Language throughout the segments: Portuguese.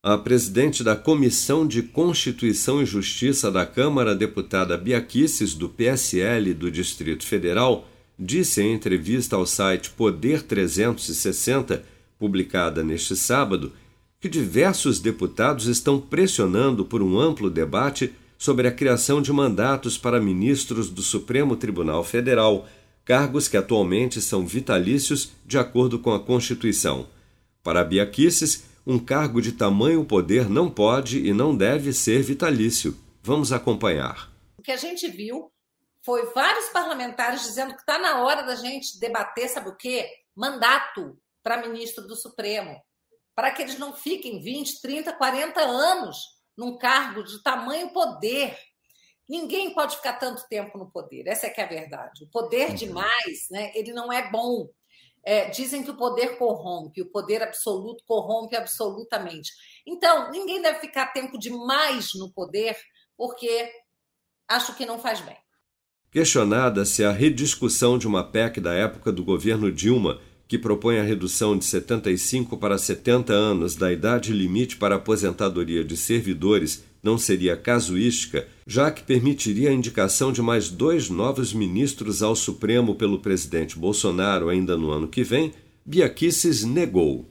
A presidente da Comissão de Constituição e Justiça da Câmara, deputada Biaquices, do PSL do Distrito Federal, disse em entrevista ao site Poder 360, publicada neste sábado, que diversos deputados estão pressionando por um amplo debate sobre a criação de mandatos para ministros do Supremo Tribunal Federal, cargos que atualmente são vitalícios de acordo com a Constituição. Para Biaquices, um cargo de tamanho poder não pode e não deve ser vitalício. Vamos acompanhar. O que a gente viu foi vários parlamentares dizendo que está na hora da gente debater, sabe o quê? Mandato para ministro do Supremo, para que eles não fiquem 20, 30, 40 anos num cargo de tamanho poder. Ninguém pode ficar tanto tempo no poder, essa é que é a verdade. O poder uhum. demais, né, ele não é bom. É, dizem que o poder corrompe, o poder absoluto corrompe absolutamente. Então, ninguém deve ficar tempo demais no poder, porque acho que não faz bem. Questionada se a rediscussão de uma PEC da época do governo Dilma, que propõe a redução de 75 para 70 anos da idade limite para aposentadoria de servidores não seria casuística, já que permitiria a indicação de mais dois novos ministros ao Supremo pelo presidente Bolsonaro ainda no ano que vem, Biaquices negou.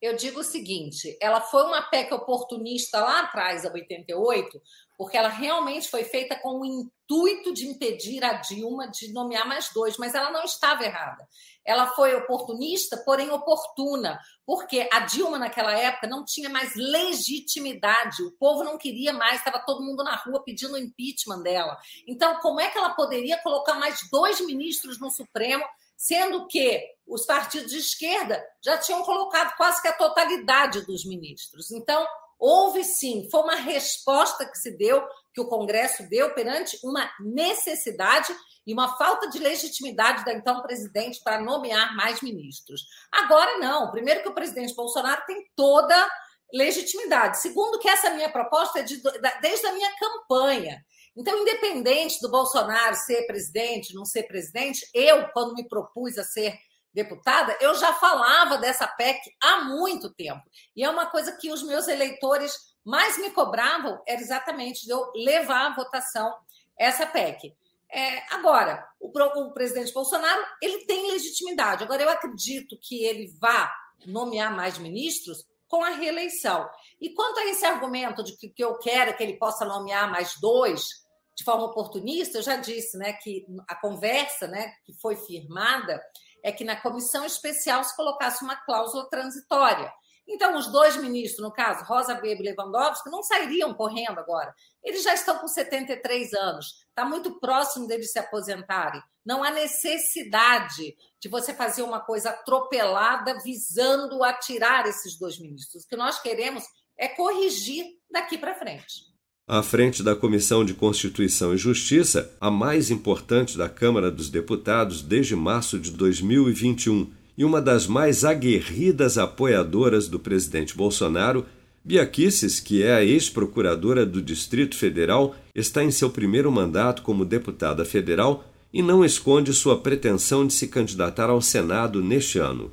Eu digo o seguinte: ela foi uma PEC oportunista lá atrás, a 88, porque ela realmente foi feita com o intuito de impedir a Dilma de nomear mais dois, mas ela não estava errada. Ela foi oportunista, porém oportuna, porque a Dilma, naquela época, não tinha mais legitimidade, o povo não queria mais, estava todo mundo na rua pedindo o impeachment dela. Então, como é que ela poderia colocar mais dois ministros no Supremo, sendo que os partidos de esquerda já tinham colocado quase que a totalidade dos ministros? Então, Houve sim, foi uma resposta que se deu, que o Congresso deu perante uma necessidade e uma falta de legitimidade da então presidente para nomear mais ministros. Agora não. Primeiro que o presidente Bolsonaro tem toda legitimidade. Segundo que essa minha proposta é de, desde a minha campanha. Então, independente do Bolsonaro ser presidente, não ser presidente, eu, quando me propus a ser deputada, eu já falava dessa PEC há muito tempo. E é uma coisa que os meus eleitores mais me cobravam, era exatamente de eu levar à votação essa PEC. É, agora, o, o, presidente Bolsonaro ele tem legitimidade. Agora, eu acredito que ele vá nomear mais ministros com a reeleição. E quanto a esse argumento de que, que eu quero que ele possa nomear mais dois de forma oportunista, eu já disse né, que a conversa né, que foi firmada é que na comissão especial se colocasse uma cláusula transitória. Então, os dois ministros, no caso, Rosa Weber e Lewandowski, não sairiam correndo agora. Eles já estão com 73 anos, está muito próximo deles se aposentarem. Não há necessidade de você fazer uma coisa atropelada visando atirar esses dois ministros. O que nós queremos é corrigir daqui para frente à frente da Comissão de Constituição e Justiça, a mais importante da Câmara dos Deputados desde março de 2021 e uma das mais aguerridas apoiadoras do presidente Bolsonaro, Biaquices, que é a ex-procuradora do Distrito Federal, está em seu primeiro mandato como deputada federal e não esconde sua pretensão de se candidatar ao Senado neste ano.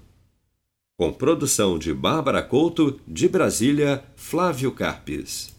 Com produção de Bárbara Couto, de Brasília, Flávio Carpes.